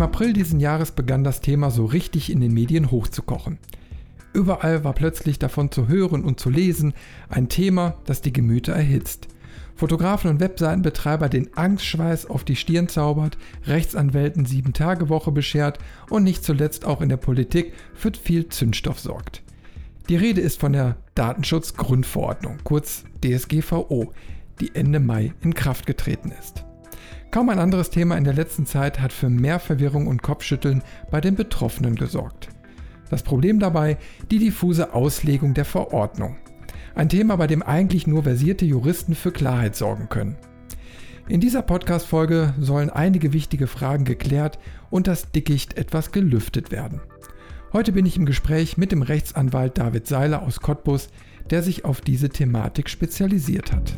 Im April diesen Jahres begann das Thema so richtig in den Medien hochzukochen. Überall war plötzlich davon zu hören und zu lesen, ein Thema, das die Gemüter erhitzt. Fotografen und Webseitenbetreiber den Angstschweiß auf die Stirn zaubert, Rechtsanwälten sieben Tage Woche beschert und nicht zuletzt auch in der Politik für viel Zündstoff sorgt. Die Rede ist von der Datenschutzgrundverordnung, kurz DSGVO, die Ende Mai in Kraft getreten ist. Kaum ein anderes Thema in der letzten Zeit hat für mehr Verwirrung und Kopfschütteln bei den Betroffenen gesorgt. Das Problem dabei die diffuse Auslegung der Verordnung. Ein Thema, bei dem eigentlich nur versierte Juristen für Klarheit sorgen können. In dieser Podcast-Folge sollen einige wichtige Fragen geklärt und das Dickicht etwas gelüftet werden. Heute bin ich im Gespräch mit dem Rechtsanwalt David Seiler aus Cottbus, der sich auf diese Thematik spezialisiert hat.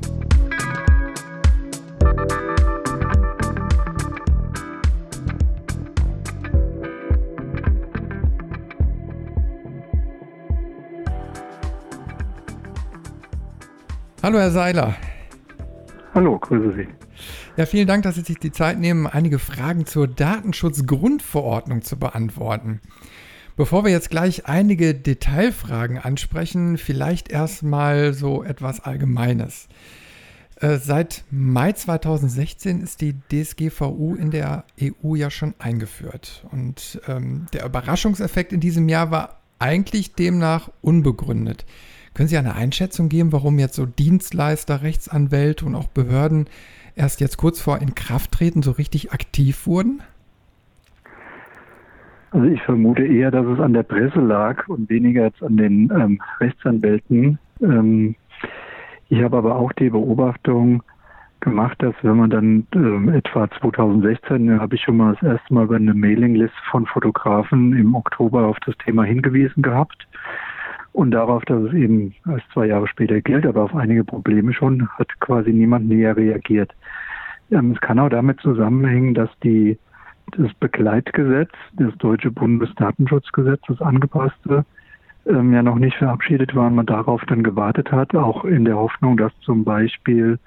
Hallo, Herr Seiler. Hallo, grüße Sie. Ja, vielen Dank, dass Sie sich die Zeit nehmen, einige Fragen zur Datenschutzgrundverordnung zu beantworten. Bevor wir jetzt gleich einige Detailfragen ansprechen, vielleicht erstmal so etwas Allgemeines. Äh, seit Mai 2016 ist die DSGVO in der EU ja schon eingeführt. Und ähm, der Überraschungseffekt in diesem Jahr war eigentlich demnach unbegründet. Können Sie eine Einschätzung geben, warum jetzt so Dienstleister, Rechtsanwälte und auch Behörden erst jetzt kurz vor Inkrafttreten so richtig aktiv wurden? Also ich vermute eher, dass es an der Presse lag und weniger jetzt an den ähm, Rechtsanwälten. Ähm, ich habe aber auch die Beobachtung gemacht, dass wenn man dann ähm, etwa 2016, habe ich schon mal das erste Mal bei einer Mailingliste von Fotografen im Oktober auf das Thema hingewiesen gehabt. Und darauf, dass es eben erst zwei Jahre später gilt, aber auf einige Probleme schon, hat quasi niemand näher reagiert. Ähm, es kann auch damit zusammenhängen, dass die, das Begleitgesetz, das deutsche Bundesdatenschutzgesetz, das angepasste, ähm, ja noch nicht verabschiedet war und man darauf dann gewartet hat, auch in der Hoffnung, dass zum Beispiel,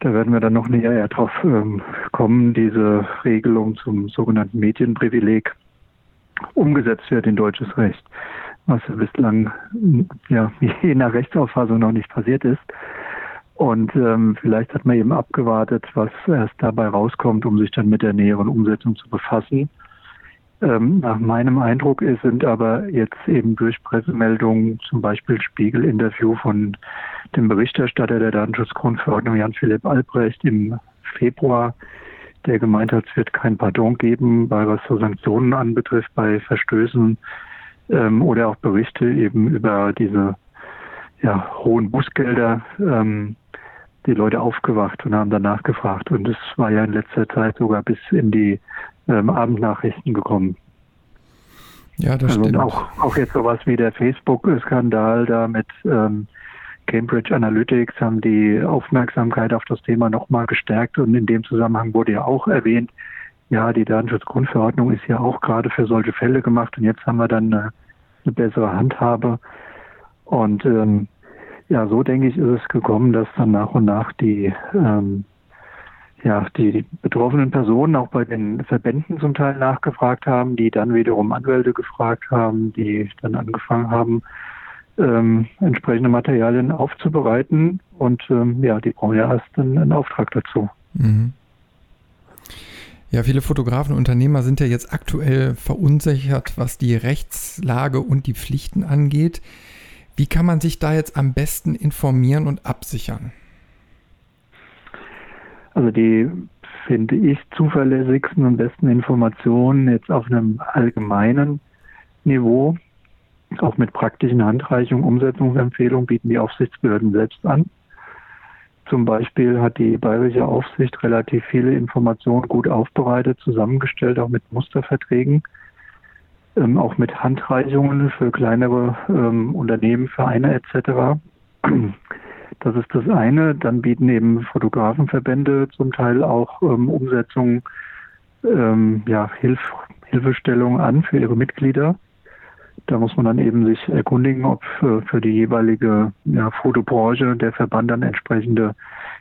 da werden wir dann noch näher drauf ähm, kommen, diese Regelung zum sogenannten Medienprivileg umgesetzt wird in deutsches Recht was bislang ja je nach Rechtsauffassung noch nicht passiert ist. Und ähm, vielleicht hat man eben abgewartet, was erst dabei rauskommt, um sich dann mit der näheren Umsetzung zu befassen. Ähm, nach meinem Eindruck ist, sind aber jetzt eben durch Pressemeldungen, zum Beispiel Spiegel-Interview von dem Berichterstatter der Datenschutzgrundverordnung Jan-Philipp Albrecht im Februar, der gemeint hat, es wird kein Pardon geben, bei was so Sanktionen anbetrifft, bei Verstößen ähm, oder auch Berichte eben über diese ja, hohen Bußgelder, ähm, die Leute aufgewacht und haben danach gefragt. Und es war ja in letzter Zeit sogar bis in die ähm, Abendnachrichten gekommen. Ja, das also stimmt. Auch, auch jetzt sowas wie der Facebook-Skandal da mit ähm, Cambridge Analytics haben die Aufmerksamkeit auf das Thema nochmal gestärkt und in dem Zusammenhang wurde ja auch erwähnt, ja, die Datenschutzgrundverordnung ist ja auch gerade für solche Fälle gemacht und jetzt haben wir dann eine, eine bessere Handhabe. Und ähm, ja, so denke ich, ist es gekommen, dass dann nach und nach die ähm, ja, die betroffenen Personen auch bei den Verbänden zum Teil nachgefragt haben, die dann wiederum Anwälte gefragt haben, die dann angefangen haben, ähm, entsprechende Materialien aufzubereiten und ähm, ja, die brauchen ja erst einen, einen Auftrag dazu. Mhm. Ja, viele Fotografen und Unternehmer sind ja jetzt aktuell verunsichert, was die Rechtslage und die Pflichten angeht. Wie kann man sich da jetzt am besten informieren und absichern? Also die, finde ich, zuverlässigsten und besten Informationen jetzt auf einem allgemeinen Niveau, auch mit praktischen Handreichungen, Umsetzungsempfehlungen bieten die Aufsichtsbehörden selbst an. Zum Beispiel hat die bayerische Aufsicht relativ viele Informationen gut aufbereitet, zusammengestellt, auch mit Musterverträgen, ähm, auch mit Handreichungen für kleinere ähm, Unternehmen, Vereine etc. Das ist das eine. Dann bieten eben Fotografenverbände zum Teil auch ähm, Umsetzungen, ähm, ja, Hilf Hilfestellung an für ihre Mitglieder. Da muss man dann eben sich erkundigen, ob für, für die jeweilige ja, Fotobranche der Verband dann entsprechende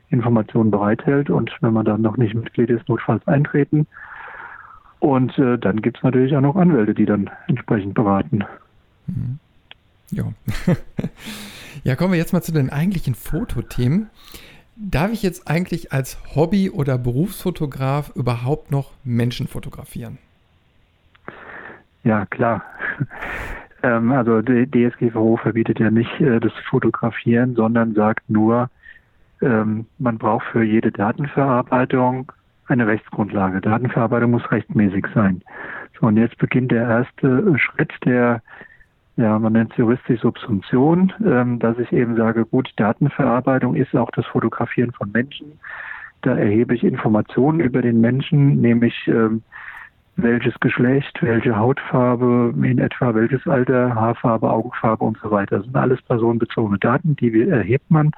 Informationen bereithält und wenn man dann noch nicht Mitglied ist, notfalls eintreten. Und äh, dann gibt es natürlich auch noch Anwälte, die dann entsprechend beraten. Mhm. Ja. ja, kommen wir jetzt mal zu den eigentlichen Fotothemen. Darf ich jetzt eigentlich als Hobby- oder Berufsfotograf überhaupt noch Menschen fotografieren? Ja, klar. ähm, also DSGVO verbietet ja nicht äh, das Fotografieren, sondern sagt nur, ähm, man braucht für jede Datenverarbeitung eine Rechtsgrundlage. Datenverarbeitung muss rechtmäßig sein. So, und jetzt beginnt der erste Schritt der ja, man nennt es juristisch Subsumption, ähm, dass ich eben sage, gut, Datenverarbeitung ist auch das Fotografieren von Menschen. Da erhebe ich Informationen über den Menschen, nämlich ähm, welches Geschlecht, welche Hautfarbe, in etwa welches Alter, Haarfarbe, Augenfarbe und so weiter. Das sind alles personenbezogene Daten, die erhebt man.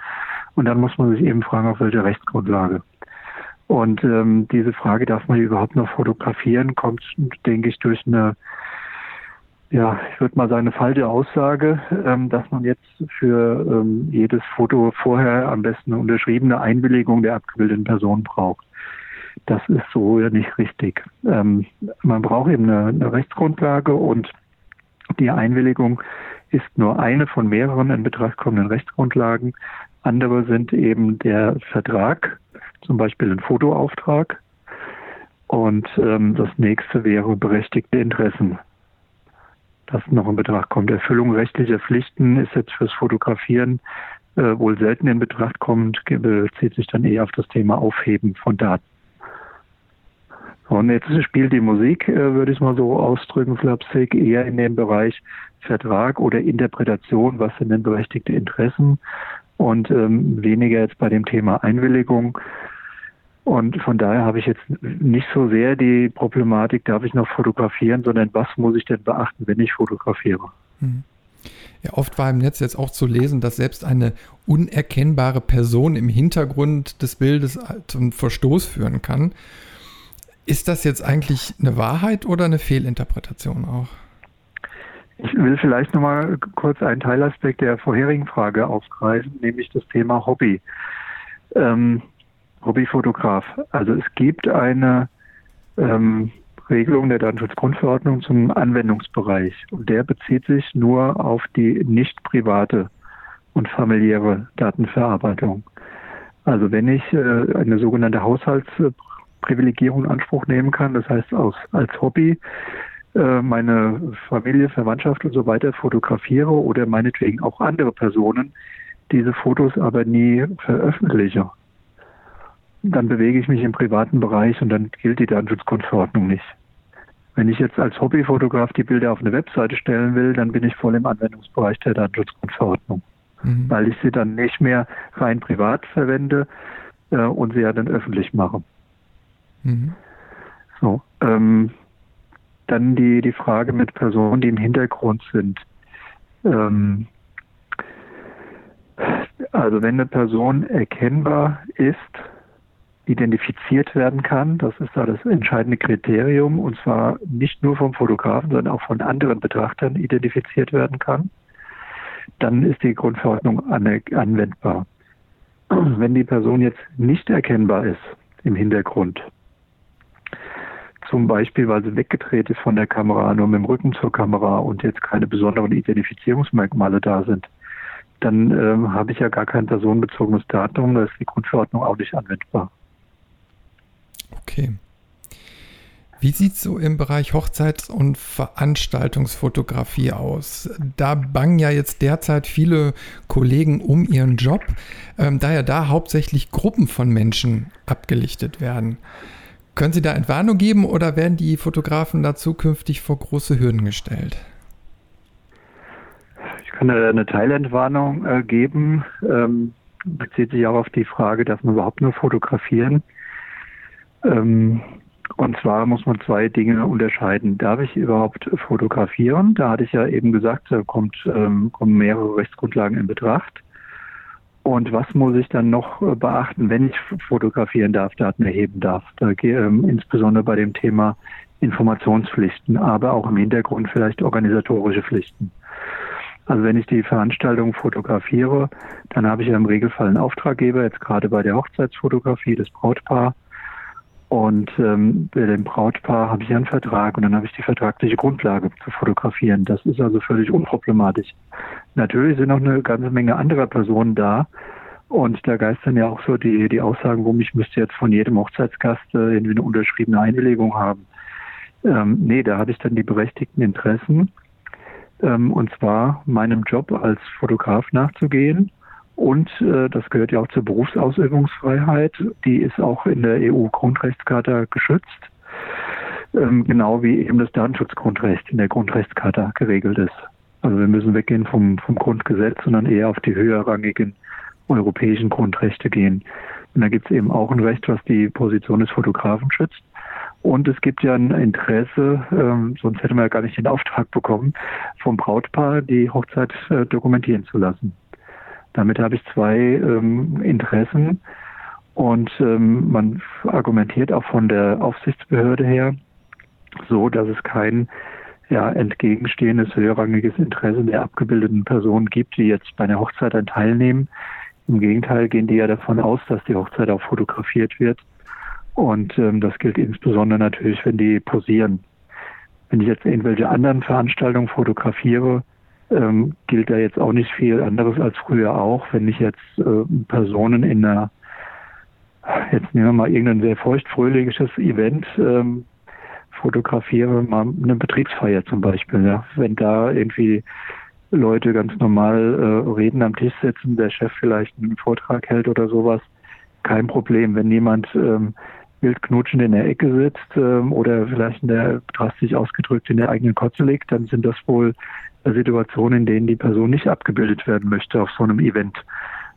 Und dann muss man sich eben fragen, auf welcher Rechtsgrundlage. Und ähm, diese Frage, darf man überhaupt noch fotografieren, kommt, denke ich, durch eine ja, ich würde mal sagen, eine falsche Aussage, ähm, dass man jetzt für ähm, jedes Foto vorher am besten eine unterschriebene Einwilligung der abgebildeten Person braucht. Das ist so ja nicht richtig. Ähm, man braucht eben eine, eine Rechtsgrundlage und die Einwilligung ist nur eine von mehreren in Betracht kommenden Rechtsgrundlagen. Andere sind eben der Vertrag, zum Beispiel ein Fotoauftrag. Und ähm, das nächste wäre berechtigte Interessen das noch in Betracht kommt. Erfüllung rechtlicher Pflichten ist jetzt fürs Fotografieren äh, wohl selten in Betracht kommt, bezieht sich dann eher auf das Thema Aufheben von Daten. Und jetzt spielt die Musik, äh, würde ich es mal so ausdrücken, Flapsic, eher in dem Bereich Vertrag oder Interpretation, was sind denn berechtigte Interessen und ähm, weniger jetzt bei dem Thema Einwilligung. Und von daher habe ich jetzt nicht so sehr die Problematik, darf ich noch fotografieren, sondern was muss ich denn beachten, wenn ich fotografiere. Mhm. Ja, oft war im Netz jetzt auch zu lesen, dass selbst eine unerkennbare Person im Hintergrund des Bildes zum Verstoß führen kann. Ist das jetzt eigentlich eine Wahrheit oder eine Fehlinterpretation auch? Ich will vielleicht nochmal kurz einen Teilaspekt der vorherigen Frage aufgreifen, nämlich das Thema Hobby. Ähm, Hobbyfotograf. Also es gibt eine ähm, Regelung der Datenschutzgrundverordnung zum Anwendungsbereich und der bezieht sich nur auf die nicht private und familiäre Datenverarbeitung. Also wenn ich äh, eine sogenannte Haushaltsprivilegierung in Anspruch nehmen kann, das heißt aus, als Hobby äh, meine Familie, Verwandtschaft und so weiter fotografiere oder meinetwegen auch andere Personen, diese Fotos aber nie veröffentliche, dann bewege ich mich im privaten Bereich und dann gilt die Datenschutzgrundverordnung nicht. Wenn ich jetzt als Hobbyfotograf die Bilder auf eine Webseite stellen will, dann bin ich voll im Anwendungsbereich der Datenschutzgrundverordnung, mhm. weil ich sie dann nicht mehr rein privat verwende äh, und sie ja dann öffentlich mache. Mhm. So, ähm, dann die, die Frage mit Personen, die im Hintergrund sind. Ähm, also wenn eine Person erkennbar ist, identifiziert werden kann. Das ist da das entscheidende Kriterium und zwar nicht nur vom Fotografen, sondern auch von anderen Betrachtern identifiziert werden kann. Dann ist die Grundverordnung anwendbar. Wenn die Person jetzt nicht erkennbar ist im Hintergrund, zum Beispiel, weil sie weggedreht ist von der Kamera, nur mit dem Rücken zur Kamera und jetzt keine besonderen Identifizierungsmerkmale da sind, dann äh, habe ich ja gar kein personenbezogenes Datum, da ist die Grundverordnung auch nicht anwendbar. Okay. Wie sieht es so im Bereich Hochzeits- und Veranstaltungsfotografie aus? Da bangen ja jetzt derzeit viele Kollegen um ihren Job, ähm, da ja da hauptsächlich Gruppen von Menschen abgelichtet werden. Können Sie da Entwarnung geben oder werden die Fotografen da zukünftig vor große Hürden gestellt? Ich kann da eine Teilentwarnung äh, geben. Ähm, bezieht sich auch auf die Frage, dass man überhaupt nur fotografieren ähm, und zwar muss man zwei Dinge unterscheiden. Darf ich überhaupt fotografieren? Da hatte ich ja eben gesagt, da kommt, ähm, kommen mehrere Rechtsgrundlagen in Betracht. Und was muss ich dann noch äh, beachten, wenn ich fotografieren darf, Daten erheben darf? Da ähm, insbesondere bei dem Thema Informationspflichten, aber auch im Hintergrund vielleicht organisatorische Pflichten. Also wenn ich die Veranstaltung fotografiere, dann habe ich ja im Regelfall einen Auftraggeber, jetzt gerade bei der Hochzeitsfotografie, das Brautpaar. Und ähm, bei dem Brautpaar habe ich einen Vertrag und dann habe ich die vertragliche Grundlage zu fotografieren. Das ist also völlig unproblematisch. Natürlich sind noch eine ganze Menge anderer Personen da. Und da geistern ja auch so die, die Aussagen rum, ich müsste jetzt von jedem Hochzeitsgast äh, irgendwie eine unterschriebene Einwilligung haben. Ähm, nee, da habe ich dann die berechtigten Interessen. Ähm, und zwar meinem Job als Fotograf nachzugehen und äh, das gehört ja auch zur Berufsausübungsfreiheit. Die ist auch in der EU-Grundrechtscharta geschützt. Ähm, genau wie eben das Datenschutzgrundrecht in der Grundrechtscharta geregelt ist. Also wir müssen weggehen vom, vom Grundgesetz, sondern eher auf die höherrangigen europäischen Grundrechte gehen. Und da gibt es eben auch ein Recht, was die Position des Fotografen schützt. Und es gibt ja ein Interesse, ähm, sonst hätte man ja gar nicht den Auftrag bekommen, vom Brautpaar die Hochzeit äh, dokumentieren zu lassen. Damit habe ich zwei ähm, Interessen und ähm, man argumentiert auch von der Aufsichtsbehörde her so, dass es kein ja, entgegenstehendes höherrangiges Interesse der abgebildeten Personen gibt, die jetzt bei einer Hochzeit dann teilnehmen. Im Gegenteil gehen die ja davon aus, dass die Hochzeit auch fotografiert wird. Und ähm, das gilt insbesondere natürlich, wenn die posieren. Wenn ich jetzt irgendwelche anderen Veranstaltungen fotografiere, ähm, gilt da jetzt auch nicht viel anderes als früher auch. Wenn ich jetzt äh, Personen in einer, jetzt nehmen wir mal irgendein sehr feuchtfröhliches Event ähm, fotografiere, mal eine Betriebsfeier zum Beispiel. Ja. Wenn da irgendwie Leute ganz normal äh, reden am Tisch sitzen, der Chef vielleicht einen Vortrag hält oder sowas, kein Problem. Wenn jemand ähm, wild knutschend in der Ecke sitzt ähm, oder vielleicht in der drastisch ausgedrückt in der eigenen Kotze liegt, dann sind das wohl Situationen, in denen die Person nicht abgebildet werden möchte auf so einem Event.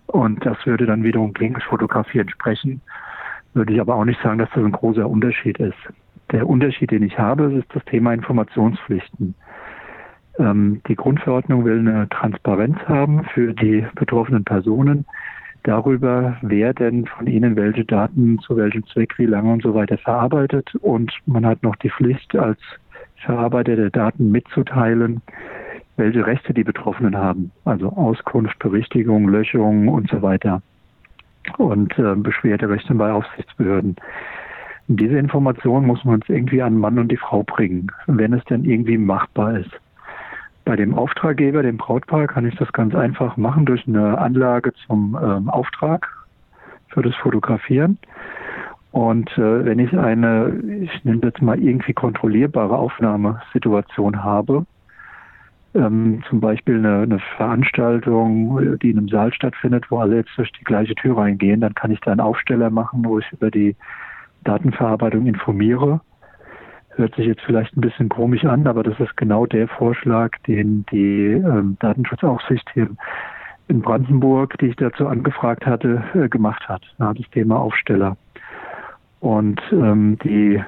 Und das würde dann wiederum gegen Fotografieren sprechen. Würde ich aber auch nicht sagen, dass das ein großer Unterschied ist. Der Unterschied, den ich habe, ist das Thema Informationspflichten. Ähm, die Grundverordnung will eine Transparenz haben für die betroffenen Personen darüber, wer denn von ihnen welche Daten zu welchem Zweck, wie lange und so weiter verarbeitet. Und man hat noch die Pflicht, als Verarbeiter der Daten mitzuteilen, welche Rechte die Betroffenen haben. Also Auskunft, Berichtigung, Löschung und so weiter. Und äh, Beschwerderechte bei Aufsichtsbehörden. Diese Information muss man uns irgendwie an Mann und die Frau bringen, wenn es denn irgendwie machbar ist. Bei dem Auftraggeber, dem Brautpaar, kann ich das ganz einfach machen durch eine Anlage zum ähm, Auftrag für das Fotografieren. Und äh, wenn ich eine, ich nenne das mal irgendwie kontrollierbare Aufnahmesituation habe, ähm, zum Beispiel eine, eine, Veranstaltung, die in einem Saal stattfindet, wo alle jetzt durch die gleiche Tür reingehen, dann kann ich da einen Aufsteller machen, wo ich über die Datenverarbeitung informiere. Hört sich jetzt vielleicht ein bisschen komisch an, aber das ist genau der Vorschlag, den die ähm, Datenschutzaufsicht hier in Brandenburg, die ich dazu angefragt hatte, äh, gemacht hat. Ja, das Thema Aufsteller. Und ähm, die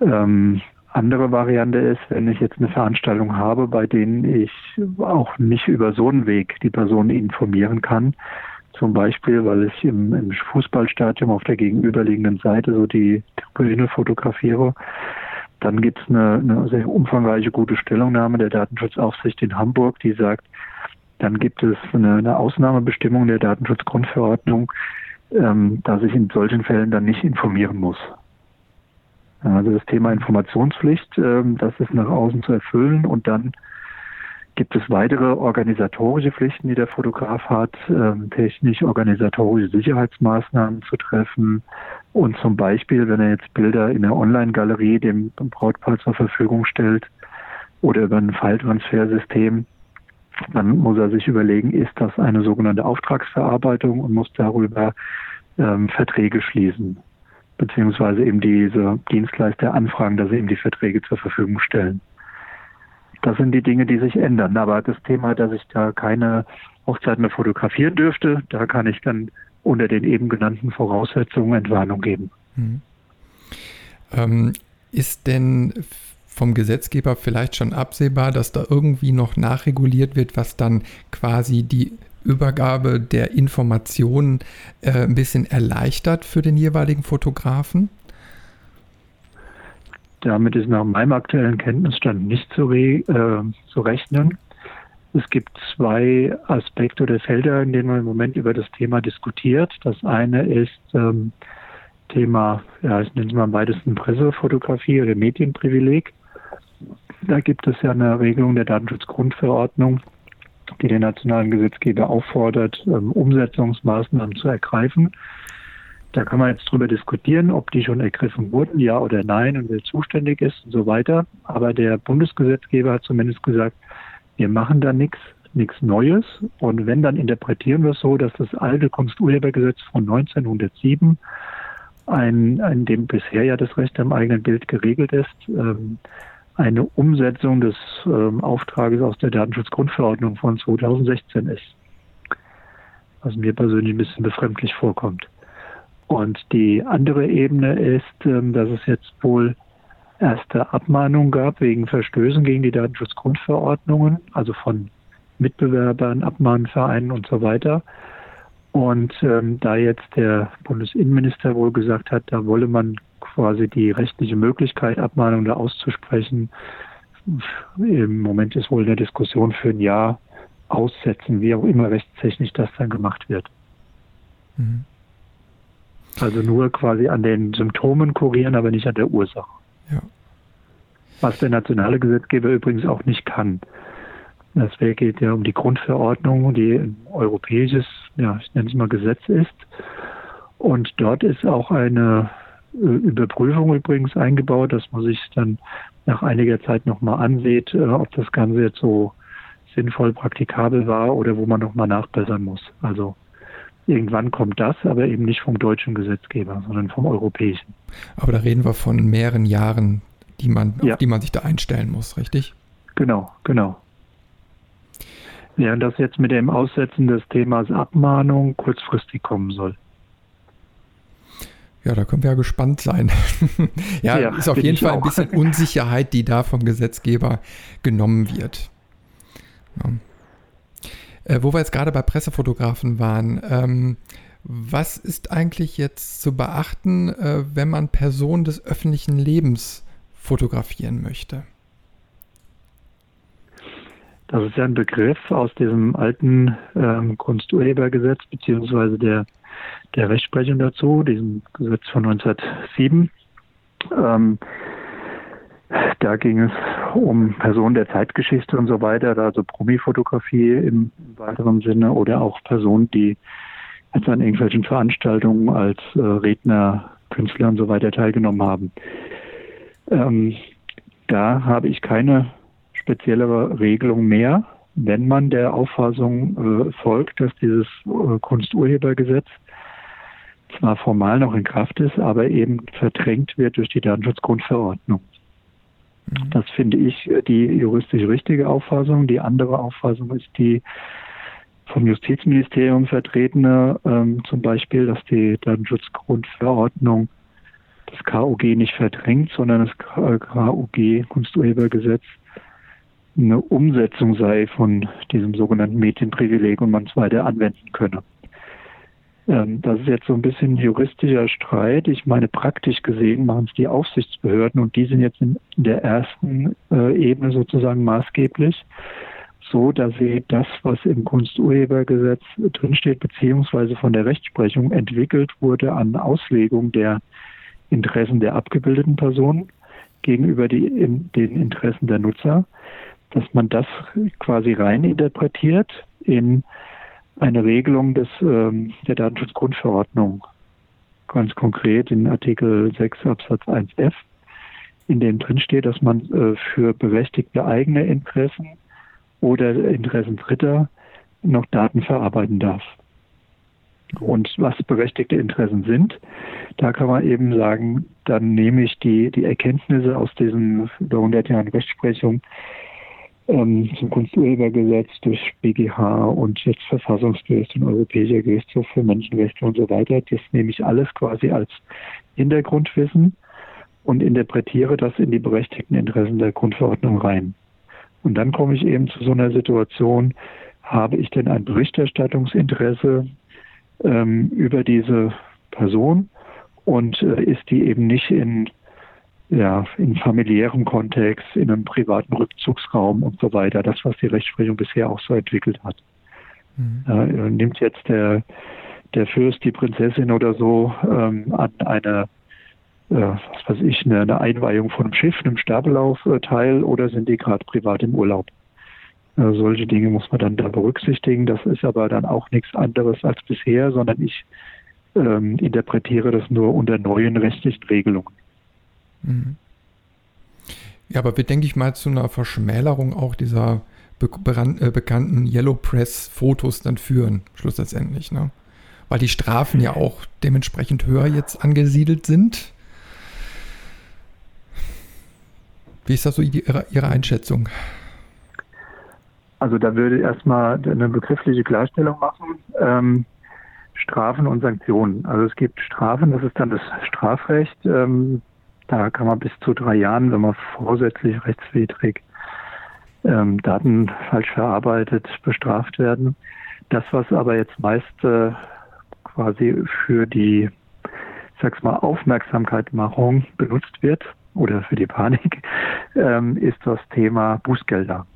ähm, andere Variante ist, wenn ich jetzt eine Veranstaltung habe, bei denen ich auch nicht über so einen Weg die Person informieren kann, zum Beispiel, weil ich im, im Fußballstadion auf der gegenüberliegenden Seite so die Tribüne fotografiere, dann gibt es eine, eine sehr umfangreiche gute Stellungnahme der Datenschutzaufsicht in Hamburg, die sagt, dann gibt es eine, eine Ausnahmebestimmung der Datenschutzgrundverordnung, ähm, dass ich in solchen Fällen dann nicht informieren muss. Also das Thema Informationspflicht, ähm, das ist nach außen zu erfüllen. Und dann gibt es weitere organisatorische Pflichten, die der Fotograf hat, ähm, technisch organisatorische Sicherheitsmaßnahmen zu treffen. Und zum Beispiel, wenn er jetzt Bilder in der Online-Galerie dem Brautpaar zur Verfügung stellt oder über ein Falltransfersystem, dann muss er sich überlegen, ist das eine sogenannte Auftragsverarbeitung und muss darüber ähm, Verträge schließen beziehungsweise eben diese Dienstleister anfragen, dass sie ihm die Verträge zur Verfügung stellen. Das sind die Dinge, die sich ändern. Aber das Thema, dass ich da keine Hochzeiten mehr fotografieren dürfte, da kann ich dann unter den eben genannten Voraussetzungen Entwarnung geben. Mhm. Ähm, ist denn vom Gesetzgeber vielleicht schon absehbar, dass da irgendwie noch nachreguliert wird, was dann quasi die Übergabe der Informationen äh, ein bisschen erleichtert für den jeweiligen Fotografen? Damit ist nach meinem aktuellen Kenntnisstand nicht zu, re, äh, zu rechnen. Es gibt zwei Aspekte oder Felder, in denen man im Moment über das Thema diskutiert. Das eine ist ähm, Thema, ja, ich nenne es mal am weitesten Pressefotografie oder Medienprivileg. Da gibt es ja eine Regelung der Datenschutzgrundverordnung, die den nationalen Gesetzgeber auffordert, ähm, Umsetzungsmaßnahmen zu ergreifen. Da kann man jetzt drüber diskutieren, ob die schon ergriffen wurden, ja oder nein, und wer zuständig ist und so weiter. Aber der Bundesgesetzgeber hat zumindest gesagt, wir machen da nichts, nichts Neues. Und wenn, dann interpretieren wir es so, dass das alte Kunsturhebergesetz von 1907, ein, in dem bisher ja das Recht am eigenen Bild geregelt ist, ähm, eine Umsetzung des ähm, Auftrages aus der Datenschutzgrundverordnung von 2016 ist. Was mir persönlich ein bisschen befremdlich vorkommt. Und die andere Ebene ist, ähm, dass es jetzt wohl erste Abmahnungen gab wegen Verstößen gegen die Datenschutzgrundverordnungen, also von Mitbewerbern, Abmahnvereinen und so weiter. Und ähm, da jetzt der Bundesinnenminister wohl gesagt hat, da wolle man quasi die rechtliche Möglichkeit, Abmahnungen da auszusprechen, im Moment ist wohl eine Diskussion für ein Jahr aussetzen, wie auch immer rechtstechnisch das dann gemacht wird. Mhm. Also nur quasi an den Symptomen kurieren, aber nicht an der Ursache. Ja. Was der nationale Gesetzgeber übrigens auch nicht kann. Das geht ja um die Grundverordnung, die ein europäisches, ja, ich nenne es mal Gesetz ist. Und dort ist auch eine Überprüfung übrigens eingebaut, dass man sich dann nach einiger Zeit nochmal ansieht, äh, ob das Ganze jetzt so sinnvoll praktikabel war oder wo man nochmal nachbessern muss. Also irgendwann kommt das, aber eben nicht vom deutschen Gesetzgeber, sondern vom europäischen. Aber da reden wir von mehreren Jahren, die man, ja. auf die man sich da einstellen muss, richtig? Genau, genau. Während das jetzt mit dem Aussetzen des Themas Abmahnung kurzfristig kommen soll. Ja, da können wir ja gespannt sein. ja, ja, ist auf jeden Fall auch. ein bisschen Unsicherheit, die da vom Gesetzgeber genommen wird. Ja. Äh, wo wir jetzt gerade bei Pressefotografen waren, ähm, was ist eigentlich jetzt zu beachten, äh, wenn man Personen des öffentlichen Lebens fotografieren möchte? Das ist ja ein Begriff aus diesem alten ähm, Kunsturhebergesetz beziehungsweise der, der Rechtsprechung dazu, diesem Gesetz von 1907. Ähm, da ging es um Personen der Zeitgeschichte und so weiter, also Promifotografie im weiteren Sinne oder auch Personen, die jetzt an irgendwelchen Veranstaltungen als äh, Redner, Künstler und so weiter teilgenommen haben. Ähm, da habe ich keine speziellere Regelung mehr, wenn man der Auffassung äh, folgt, dass dieses äh, Kunsturhebergesetz zwar formal noch in Kraft ist, aber eben verdrängt wird durch die Datenschutzgrundverordnung. Mhm. Das finde ich die juristisch richtige Auffassung. Die andere Auffassung ist die vom Justizministerium vertretene, ähm, zum Beispiel, dass die Datenschutzgrundverordnung das KUG nicht verdrängt, sondern das KUG, Kunsturhebergesetz, eine Umsetzung sei von diesem sogenannten Medienprivileg und man es weiter anwenden könne. Ähm, das ist jetzt so ein bisschen juristischer Streit. Ich meine, praktisch gesehen machen es die Aufsichtsbehörden und die sind jetzt in der ersten äh, Ebene sozusagen maßgeblich, so dass sie das, was im Kunsturhebergesetz drinsteht, beziehungsweise von der Rechtsprechung entwickelt wurde an Auslegung der Interessen der abgebildeten Personen gegenüber die, in, den Interessen der Nutzer, dass man das quasi rein interpretiert in eine Regelung des, ähm, der Datenschutzgrundverordnung, ganz konkret in Artikel 6 Absatz 1f, in dem drin steht, dass man äh, für berechtigte eigene Interessen oder Interessen Dritter noch Daten verarbeiten darf. Und was berechtigte Interessen sind, da kann man eben sagen, dann nehme ich die, die Erkenntnisse aus diesen über 100 Jahren Rechtsprechung ähm, zum Kunsturhebergesetz durch BGH und jetzt Verfassungsgericht und Europäischer Gerichtshof für Menschenrechte und so weiter. Das nehme ich alles quasi als Hintergrundwissen und interpretiere das in die berechtigten Interessen der Grundverordnung rein. Und dann komme ich eben zu so einer Situation, habe ich denn ein Berichterstattungsinteresse ähm, über diese Person und äh, ist die eben nicht in ja, in familiärem Kontext, in einem privaten Rückzugsraum und so weiter. Das, was die Rechtsprechung bisher auch so entwickelt hat. Mhm. Äh, nimmt jetzt der, der Fürst, die Prinzessin oder so ähm, an eine, äh, was weiß ich, eine, eine, Einweihung von einem Schiff, einem Sterbelauf äh, teil oder sind die gerade privat im Urlaub? Äh, solche Dinge muss man dann da berücksichtigen. Das ist aber dann auch nichts anderes als bisher, sondern ich ähm, interpretiere das nur unter neuen rechtlichen Regelungen. Mhm. Ja, aber wird, denke ich mal, zu einer Verschmälerung auch dieser be äh, bekannten Yellow Press Fotos dann führen, schlussendlich, ne? Weil die Strafen ja auch dementsprechend höher jetzt angesiedelt sind. Wie ist das so Ihre, Ihre Einschätzung? Also da würde ich erstmal eine begriffliche Klarstellung machen. Ähm, Strafen und Sanktionen. Also es gibt Strafen, das ist dann das Strafrecht. Ähm, da kann man bis zu drei Jahren, wenn man vorsätzlich rechtswidrig ähm, Daten falsch verarbeitet, bestraft werden. Das, was aber jetzt meist äh, quasi für die, sag's mal, Aufmerksamkeitmachung benutzt wird oder für die Panik, ähm, ist das Thema Bußgelder.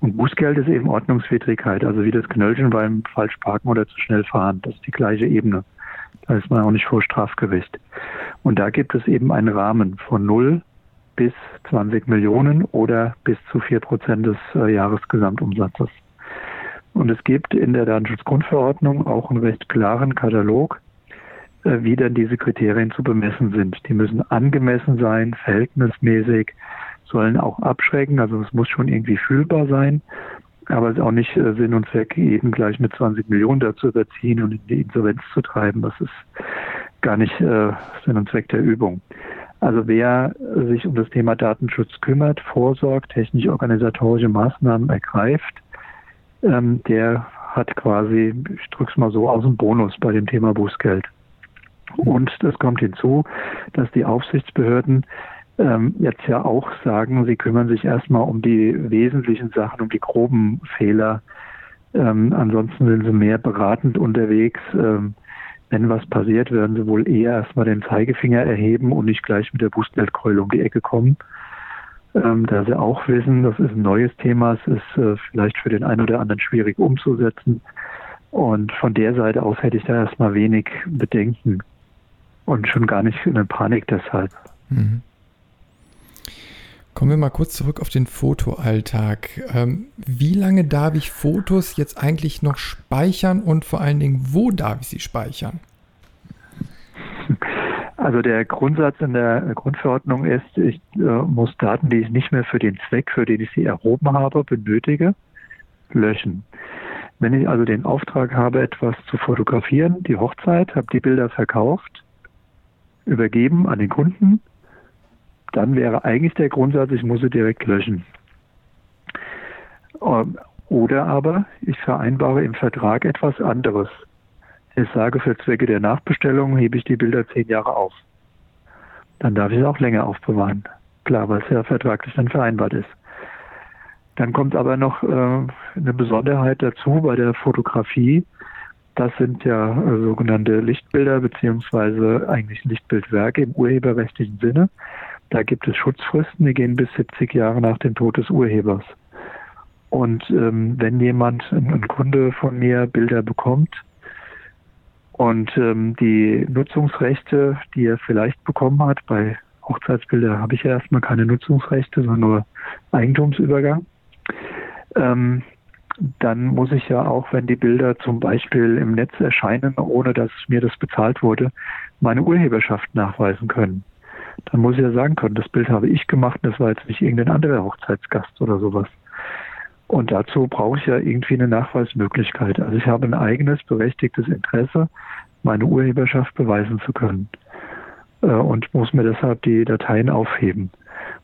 Und Bußgeld ist eben Ordnungswidrigkeit, also wie das Knöllchen beim Falschparken oder zu schnell fahren. Das ist die gleiche Ebene. Da ist man auch nicht vor Strafgericht. Und da gibt es eben einen Rahmen von 0 bis 20 Millionen oder bis zu 4 Prozent des äh, Jahresgesamtumsatzes. Und es gibt in der Datenschutzgrundverordnung auch einen recht klaren Katalog, äh, wie denn diese Kriterien zu bemessen sind. Die müssen angemessen sein, verhältnismäßig, sollen auch abschrecken, also es muss schon irgendwie fühlbar sein, aber es ist auch nicht äh, Sinn und Zweck, jeden gleich mit 20 Millionen dazu überziehen und in die Insolvenz zu treiben. Das ist gar nicht äh, Sinn und Zweck der Übung. Also wer sich um das Thema Datenschutz kümmert, vorsorgt, technisch-organisatorische Maßnahmen ergreift, ähm, der hat quasi, ich drück's mal so, aus dem Bonus bei dem Thema Bußgeld. Und das kommt hinzu, dass die Aufsichtsbehörden ähm, jetzt ja auch sagen, sie kümmern sich erstmal um die wesentlichen Sachen, um die groben Fehler. Ähm, ansonsten sind sie mehr beratend unterwegs. Ähm, wenn was passiert, werden sie wohl eher erstmal den Zeigefinger erheben und nicht gleich mit der Bußgeldkeule um die Ecke kommen. Ähm, da sie auch wissen, das ist ein neues Thema, es ist äh, vielleicht für den einen oder anderen schwierig umzusetzen. Und von der Seite aus hätte ich da erstmal wenig Bedenken und schon gar nicht eine Panik deshalb. Mhm. Kommen wir mal kurz zurück auf den Fotoalltag. Ähm, wie lange darf ich Fotos jetzt eigentlich noch speichern und vor allen Dingen, wo darf ich sie speichern? Also der Grundsatz in der Grundverordnung ist, ich äh, muss Daten, die ich nicht mehr für den Zweck, für den ich sie erhoben habe, benötige, löschen. Wenn ich also den Auftrag habe, etwas zu fotografieren, die Hochzeit, habe die Bilder verkauft, übergeben an den Kunden, dann wäre eigentlich der Grundsatz, ich muss sie direkt löschen. Ähm, oder aber ich vereinbare im Vertrag etwas anderes. Ich sage, für Zwecke der Nachbestellung hebe ich die Bilder zehn Jahre auf. Dann darf ich es auch länger aufbewahren. Klar, weil es ja vertraglich dann vereinbart ist. Dann kommt aber noch äh, eine Besonderheit dazu bei der Fotografie. Das sind ja äh, sogenannte Lichtbilder beziehungsweise eigentlich Lichtbildwerke im urheberrechtlichen Sinne. Da gibt es Schutzfristen, die gehen bis 70 Jahre nach dem Tod des Urhebers. Und ähm, wenn jemand, ein Kunde von mir Bilder bekommt und ähm, die Nutzungsrechte, die er vielleicht bekommen hat, bei Hochzeitsbilder habe ich ja erstmal keine Nutzungsrechte, sondern nur Eigentumsübergang, ähm, dann muss ich ja auch, wenn die Bilder zum Beispiel im Netz erscheinen, ohne dass mir das bezahlt wurde, meine Urheberschaft nachweisen können dann muss ich ja sagen können, das Bild habe ich gemacht, das war jetzt nicht irgendein anderer Hochzeitsgast oder sowas. Und dazu brauche ich ja irgendwie eine Nachweismöglichkeit. Also ich habe ein eigenes berechtigtes Interesse, meine Urheberschaft beweisen zu können. Äh, und muss mir deshalb die Dateien aufheben.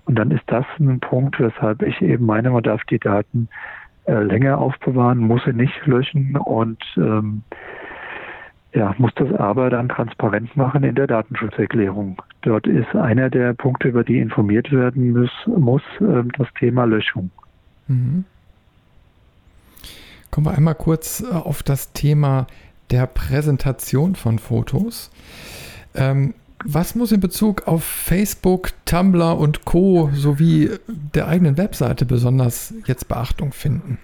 Und dann ist das ein Punkt, weshalb ich eben meine, man darf die Daten äh, länger aufbewahren, muss sie nicht löschen und ähm, ja, muss das aber dann transparent machen in der Datenschutzerklärung. Dort ist einer der Punkte, über die informiert werden muss, muss äh, das Thema Löschung. Mhm. Kommen wir einmal kurz äh, auf das Thema der Präsentation von Fotos. Ähm, was muss in Bezug auf Facebook, Tumblr und Co. sowie der eigenen Webseite besonders jetzt Beachtung finden?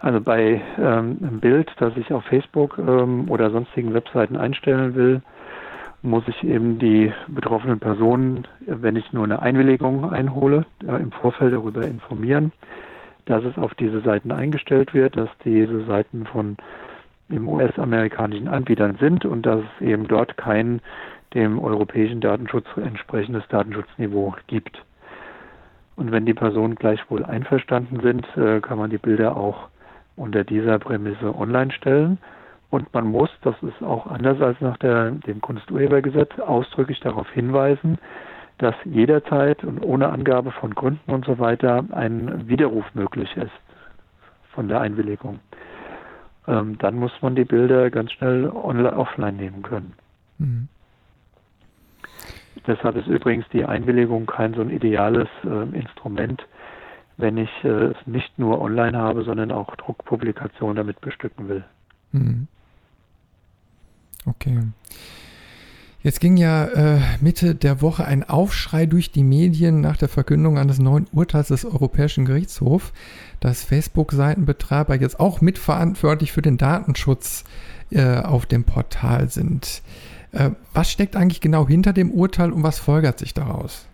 Also bei ähm, einem Bild, das ich auf Facebook ähm, oder sonstigen Webseiten einstellen will, muss ich eben die betroffenen Personen, wenn ich nur eine Einwilligung einhole, ja, im Vorfeld darüber informieren, dass es auf diese Seiten eingestellt wird, dass diese Seiten von im US-amerikanischen Anbietern sind und dass es eben dort kein dem europäischen Datenschutz entsprechendes Datenschutzniveau gibt. Und wenn die Personen gleichwohl einverstanden sind, äh, kann man die Bilder auch unter dieser Prämisse online stellen. Und man muss, das ist auch anders als nach der, dem Kunsturhebergesetz, ausdrücklich darauf hinweisen, dass jederzeit und ohne Angabe von Gründen und so weiter ein Widerruf möglich ist von der Einwilligung. Ähm, dann muss man die Bilder ganz schnell online, offline nehmen können. Mhm. Deshalb ist übrigens die Einwilligung kein so ein ideales äh, Instrument, wenn ich äh, es nicht nur online habe, sondern auch Druckpublikationen damit bestücken will. Mhm. Okay. Jetzt ging ja äh, Mitte der Woche ein Aufschrei durch die Medien nach der Verkündung eines neuen Urteils des Europäischen Gerichtshofs, dass Facebook-Seitenbetreiber jetzt auch mitverantwortlich für den Datenschutz äh, auf dem Portal sind. Äh, was steckt eigentlich genau hinter dem Urteil und was folgert sich daraus?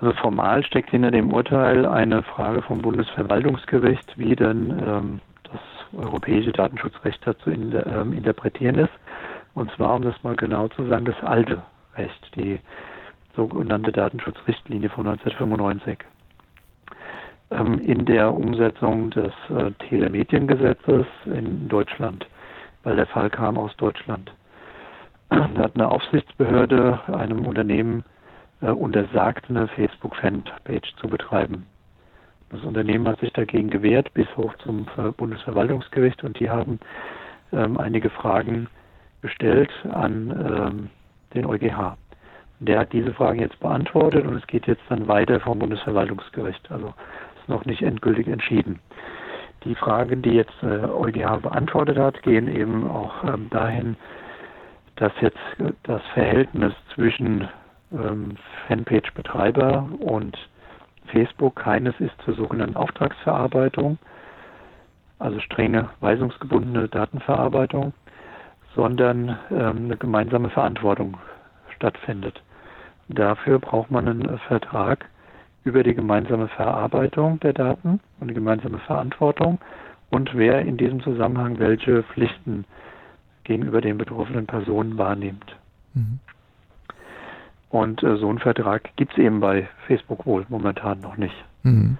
Also formal steckt hinter dem Urteil eine Frage vom Bundesverwaltungsgericht, wie denn ähm, das europäische Datenschutzrecht dazu in, ähm, interpretieren ist. Und zwar, um das mal genau zu sagen, das alte Recht, die sogenannte Datenschutzrichtlinie von 1995. Ähm, in der Umsetzung des äh, Telemediengesetzes in Deutschland weil der Fall kam aus Deutschland. Da hat eine Aufsichtsbehörde einem Unternehmen äh, untersagt, eine Facebook-Fanpage zu betreiben. Das Unternehmen hat sich dagegen gewehrt bis hoch zum Bundesverwaltungsgericht und die haben ähm, einige Fragen gestellt an ähm, den EuGH. Der hat diese Fragen jetzt beantwortet und es geht jetzt dann weiter vom Bundesverwaltungsgericht. Also ist noch nicht endgültig entschieden. Die Fragen, die jetzt äh, EuGH beantwortet hat, gehen eben auch ähm, dahin, dass jetzt das Verhältnis zwischen ähm, Fanpage-Betreiber und Facebook keines ist zur sogenannten Auftragsverarbeitung, also strenge weisungsgebundene Datenverarbeitung, sondern ähm, eine gemeinsame Verantwortung stattfindet. Dafür braucht man einen Vertrag über die gemeinsame Verarbeitung der Daten und die gemeinsame Verantwortung und wer in diesem Zusammenhang welche Pflichten gegenüber den betroffenen Personen wahrnimmt. Mhm. Und äh, so einen Vertrag gibt es eben bei Facebook wohl momentan noch nicht. Mhm.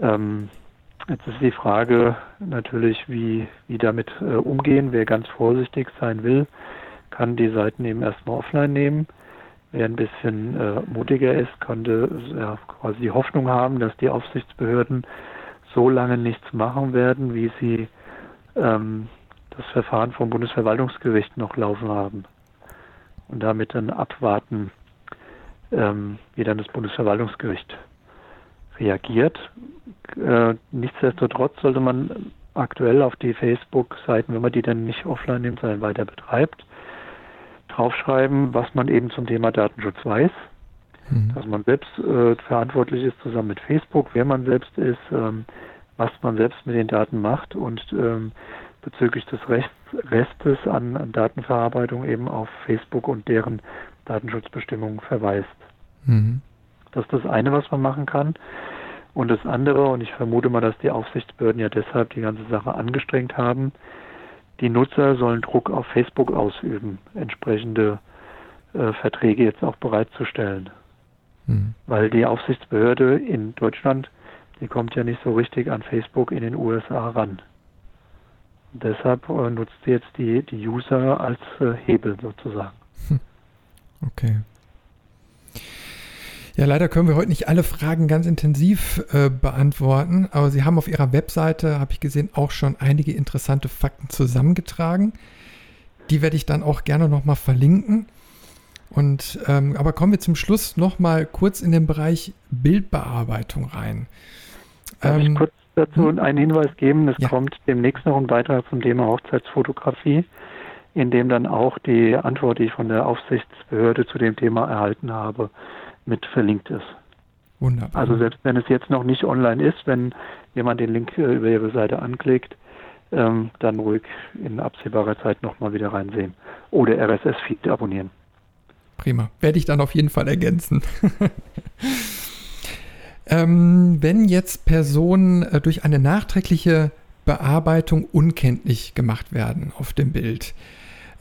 Ähm, jetzt ist die Frage natürlich, wie, wie damit äh, umgehen. Wer ganz vorsichtig sein will, kann die Seiten eben erstmal offline nehmen Wer ein bisschen äh, mutiger ist, konnte ja, quasi die Hoffnung haben, dass die Aufsichtsbehörden so lange nichts machen werden, wie sie ähm, das Verfahren vom Bundesverwaltungsgericht noch laufen haben. Und damit dann abwarten, ähm, wie dann das Bundesverwaltungsgericht reagiert. Äh, nichtsdestotrotz sollte man aktuell auf die Facebook-Seiten, wenn man die dann nicht offline nimmt, sondern weiter betreibt, draufschreiben, was man eben zum Thema Datenschutz weiß. Mhm. Dass man selbst äh, verantwortlich ist zusammen mit Facebook, wer man selbst ist, ähm, was man selbst mit den Daten macht und ähm, bezüglich des Rechts, Restes an, an, Datenverarbeitung eben auf Facebook und deren Datenschutzbestimmungen verweist. Mhm. Das ist das eine, was man machen kann. Und das andere, und ich vermute mal, dass die Aufsichtsbehörden ja deshalb die ganze Sache angestrengt haben, die Nutzer sollen Druck auf Facebook ausüben, entsprechende äh, Verträge jetzt auch bereitzustellen. Mhm. Weil die Aufsichtsbehörde in Deutschland, die kommt ja nicht so richtig an Facebook in den USA ran. Deshalb äh, nutzt sie jetzt die, die User als äh, Hebel sozusagen. Hm. Okay. Ja, leider können wir heute nicht alle Fragen ganz intensiv äh, beantworten, aber Sie haben auf Ihrer Webseite, habe ich gesehen, auch schon einige interessante Fakten zusammengetragen. Die werde ich dann auch gerne nochmal verlinken. Und ähm, aber kommen wir zum Schluss nochmal kurz in den Bereich Bildbearbeitung rein. Darf ähm, ich kurz dazu hm? einen Hinweis geben? Es ja. kommt demnächst noch ein Beitrag zum Thema Hochzeitsfotografie, in dem dann auch die Antwort, die ich von der Aufsichtsbehörde zu dem Thema erhalten habe, mit verlinkt ist. Wunderbar. Also selbst wenn es jetzt noch nicht online ist, wenn jemand den Link äh, über Ihre Seite anklickt, ähm, dann ruhig in absehbarer Zeit nochmal wieder reinsehen. Oder RSS-Feed abonnieren. Prima. Werde ich dann auf jeden Fall ergänzen. ähm, wenn jetzt Personen äh, durch eine nachträgliche Bearbeitung unkenntlich gemacht werden auf dem Bild,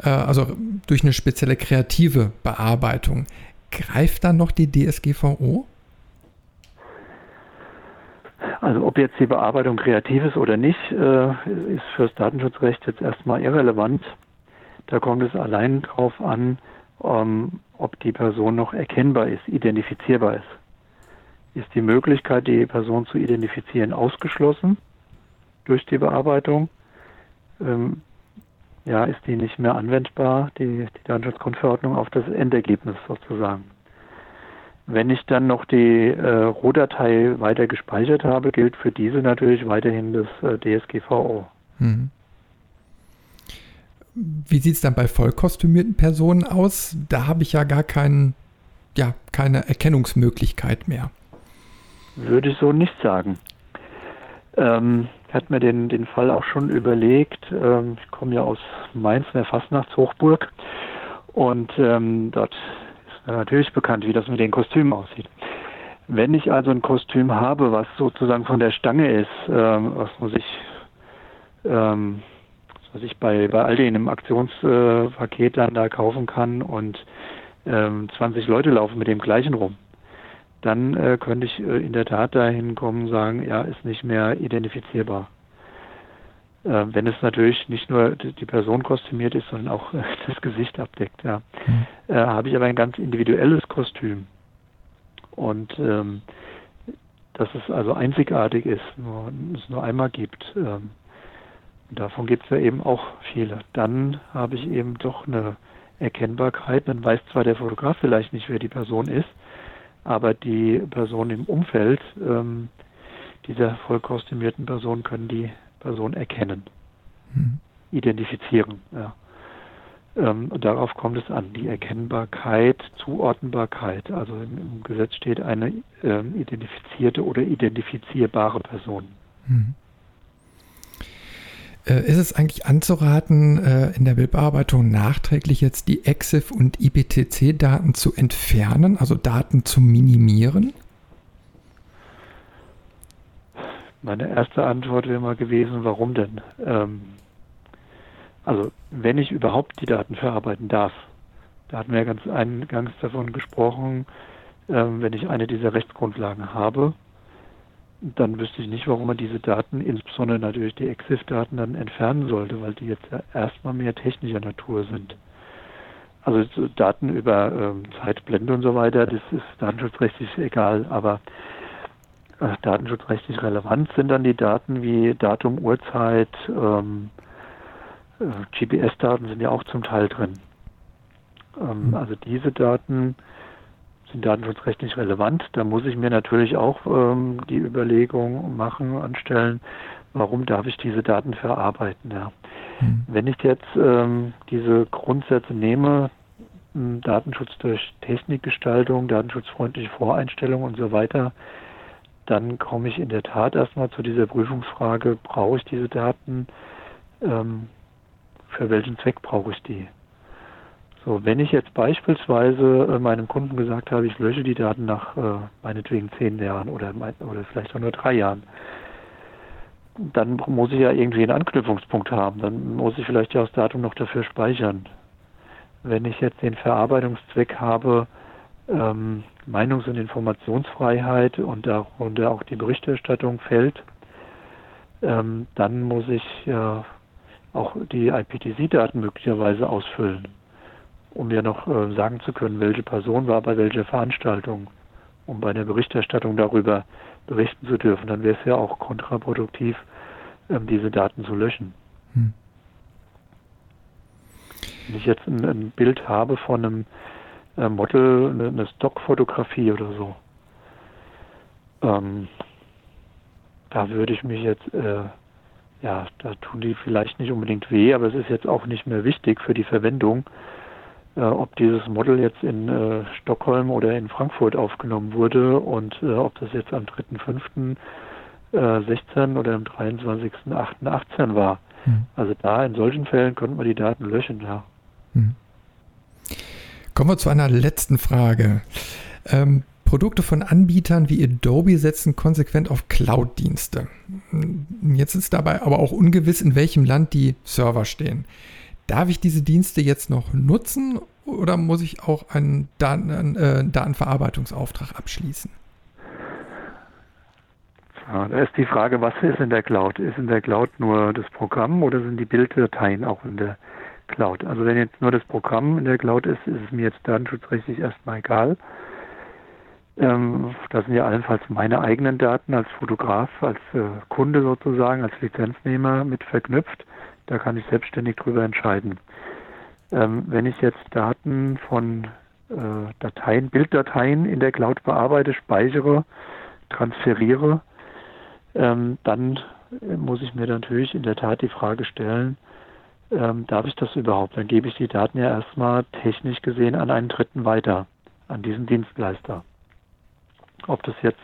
äh, also durch eine spezielle kreative Bearbeitung, greift dann noch die DSGVO? Also ob jetzt die Bearbeitung kreativ ist oder nicht, äh, ist fürs Datenschutzrecht jetzt erstmal irrelevant. Da kommt es allein darauf an, ähm, ob die Person noch erkennbar ist, identifizierbar ist. Ist die Möglichkeit, die Person zu identifizieren, ausgeschlossen durch die Bearbeitung? Ähm, ja, ist die nicht mehr anwendbar, die, die Datenschutzgrundverordnung, auf das Endergebnis sozusagen. Wenn ich dann noch die äh, Rohdatei weiter gespeichert habe, gilt für diese natürlich weiterhin das äh, DSGVO. Mhm. Wie sieht es dann bei vollkostümierten Personen aus? Da habe ich ja gar keinen, ja, keine Erkennungsmöglichkeit mehr. Würde ich so nicht sagen. Ähm, ich hatte mir den, den Fall auch schon überlegt. Ähm, ich komme ja aus Mainz, in der Fastnachtshochburg. Und ähm, dort ist natürlich bekannt, wie das mit den Kostümen aussieht. Wenn ich also ein Kostüm habe, was sozusagen von der Stange ist, ähm, was man sich, ähm, was ich bei, bei Aldi in einem Aktionspaket dann da kaufen kann und ähm, 20 Leute laufen mit dem gleichen rum, dann äh, könnte ich äh, in der Tat dahin kommen und sagen, ja, ist nicht mehr identifizierbar. Äh, wenn es natürlich nicht nur die Person kostümiert ist, sondern auch äh, das Gesicht abdeckt. Ja. Mhm. Habe ich aber ein ganz individuelles Kostüm. Und ähm, dass es also einzigartig ist, nur, es nur einmal gibt. Ähm, davon gibt es ja eben auch viele. Dann habe ich eben doch eine Erkennbarkeit. Dann weiß zwar der Fotograf vielleicht nicht, wer die Person ist, aber die Person im Umfeld ähm, dieser voll kostümierten Person können die Person erkennen, hm. identifizieren. Ja. Ähm, darauf kommt es an, die Erkennbarkeit, Zuordnbarkeit. Also im, im Gesetz steht eine ähm, identifizierte oder identifizierbare Person. Hm. Äh, ist es eigentlich anzuraten, äh, in der Bildbearbeitung nachträglich jetzt die EXIF und IPTC-Daten zu entfernen, also Daten zu minimieren? Meine erste Antwort wäre mal gewesen, warum denn? Ähm, also wenn ich überhaupt die Daten verarbeiten darf, da hatten wir ja ganz eingangs davon gesprochen, ähm, wenn ich eine dieser Rechtsgrundlagen habe, dann wüsste ich nicht, warum man diese Daten, insbesondere natürlich die EXIF-Daten, dann entfernen sollte, weil die jetzt erstmal mehr technischer Natur sind. Also Daten über ähm, Zeitblende und so weiter, das ist datenschutzrechtlich egal, aber äh, datenschutzrechtlich relevant sind dann die Daten wie Datum, Uhrzeit, ähm, äh, GPS-Daten sind ja auch zum Teil drin. Ähm, mhm. also diese Daten sind datenschutzrechtlich relevant. Da muss ich mir natürlich auch ähm, die Überlegung machen, anstellen, warum darf ich diese Daten verarbeiten. Ja. Mhm. Wenn ich jetzt ähm, diese Grundsätze nehme, Datenschutz durch Technikgestaltung, datenschutzfreundliche Voreinstellungen und so weiter, dann komme ich in der Tat erstmal zu dieser Prüfungsfrage, brauche ich diese Daten, ähm, für welchen Zweck brauche ich die? So, wenn ich jetzt beispielsweise äh, meinem Kunden gesagt habe, ich lösche die Daten nach äh, meinetwegen zehn Jahren oder, oder vielleicht auch nur drei Jahren, dann muss ich ja irgendwie einen Anknüpfungspunkt haben. Dann muss ich vielleicht ja das Datum noch dafür speichern. Wenn ich jetzt den Verarbeitungszweck habe, ähm, Meinungs- und Informationsfreiheit und darunter auch die Berichterstattung fällt, ähm, dann muss ich ja auch die IPTC-Daten möglicherweise ausfüllen um ja noch äh, sagen zu können, welche Person war bei welcher Veranstaltung, um bei der Berichterstattung darüber berichten zu dürfen, dann wäre es ja auch kontraproduktiv, ähm, diese Daten zu löschen. Hm. Wenn ich jetzt ein, ein, Bild habe von einem äh, Model, eine, eine Stockfotografie oder so, ähm, da würde ich mich jetzt, äh, ja, da tun die vielleicht nicht unbedingt weh, aber es ist jetzt auch nicht mehr wichtig für die Verwendung ob dieses Model jetzt in äh, Stockholm oder in Frankfurt aufgenommen wurde und äh, ob das jetzt am 3.5. 16 oder am 23.8.18 war. Hm. Also da in solchen Fällen konnten wir die Daten löschen, ja. Hm. Kommen wir zu einer letzten Frage. Ähm, Produkte von Anbietern wie Adobe setzen konsequent auf Cloud-Dienste. Jetzt ist dabei aber auch ungewiss, in welchem Land die Server stehen. Darf ich diese Dienste jetzt noch nutzen oder muss ich auch einen Daten, äh, Datenverarbeitungsauftrag abschließen? Ja, da ist die Frage, was ist in der Cloud? Ist in der Cloud nur das Programm oder sind die Bilddateien auch in der Cloud? Also wenn jetzt nur das Programm in der Cloud ist, ist es mir jetzt datenschutzrechtlich erstmal egal. Ähm, das sind ja allenfalls meine eigenen Daten als Fotograf, als äh, Kunde sozusagen, als Lizenznehmer mit verknüpft. Da kann ich selbstständig drüber entscheiden. Ähm, wenn ich jetzt Daten von äh, Dateien, Bilddateien in der Cloud bearbeite, speichere, transferiere, ähm, dann muss ich mir natürlich in der Tat die Frage stellen, ähm, darf ich das überhaupt? Dann gebe ich die Daten ja erstmal technisch gesehen an einen Dritten weiter, an diesen Dienstleister. Ob das jetzt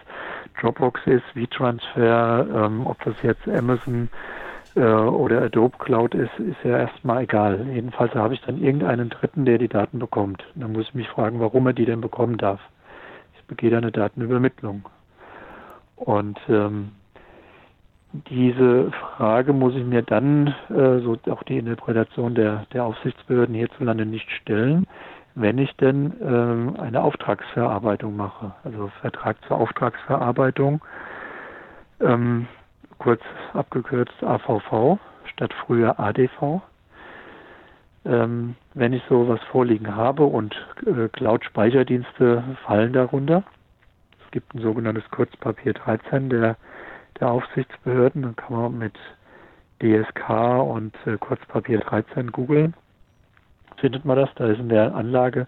Dropbox ist, WeTransfer, ähm, ob das jetzt Amazon äh, oder Adobe Cloud ist, ist ja erstmal egal. Jedenfalls habe ich dann irgendeinen Dritten, der die Daten bekommt. Dann muss ich mich fragen, warum er die denn bekommen darf. Ich begehe da eine Datenübermittlung. Und ähm, diese Frage muss ich mir dann, äh, so auch die Interpretation der, der Aufsichtsbehörden hierzulande nicht stellen, wenn ich denn ähm, eine Auftragsverarbeitung mache, also Vertrag zur Auftragsverarbeitung, ähm, kurz abgekürzt AVV statt früher ADV. Ähm, wenn ich sowas vorliegen habe und äh, Cloud-Speicherdienste fallen darunter, es gibt ein sogenanntes Kurzpapier 13 der, der Aufsichtsbehörden, dann kann man mit DSK und äh, Kurzpapier 13 googeln findet man das. Da ist in der Anlage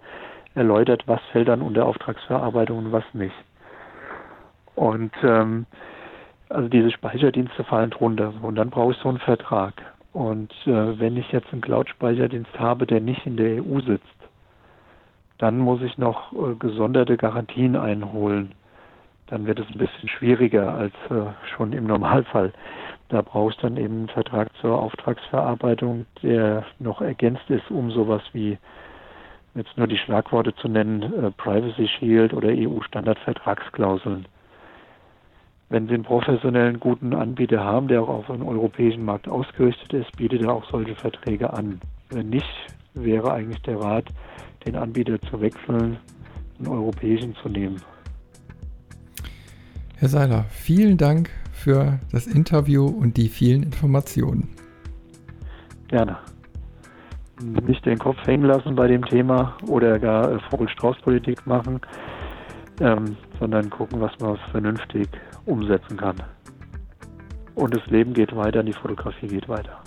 erläutert, was fällt dann unter Auftragsverarbeitung und was nicht. Und ähm, also diese Speicherdienste fallen drunter. Und dann brauche ich so einen Vertrag. Und äh, wenn ich jetzt einen Cloud-Speicherdienst habe, der nicht in der EU sitzt, dann muss ich noch äh, gesonderte Garantien einholen. Dann wird es ein bisschen schwieriger als äh, schon im Normalfall. Da brauchst du dann eben einen Vertrag zur Auftragsverarbeitung, der noch ergänzt ist um sowas wie, jetzt nur die Schlagworte zu nennen, äh, Privacy Shield oder EU-Standardvertragsklauseln. Wenn Sie einen professionellen, guten Anbieter haben, der auch auf den europäischen Markt ausgerichtet ist, bietet er auch solche Verträge an. Wenn nicht, wäre eigentlich der Rat, den Anbieter zu wechseln, einen europäischen zu nehmen. Herr Seiler, vielen Dank für das Interview und die vielen Informationen. Gerne. Nicht den Kopf hängen lassen bei dem Thema oder gar äh, Vogel-Strauß-Politik machen, ähm, sondern gucken, was man vernünftig umsetzen kann. Und das Leben geht weiter, die Fotografie geht weiter.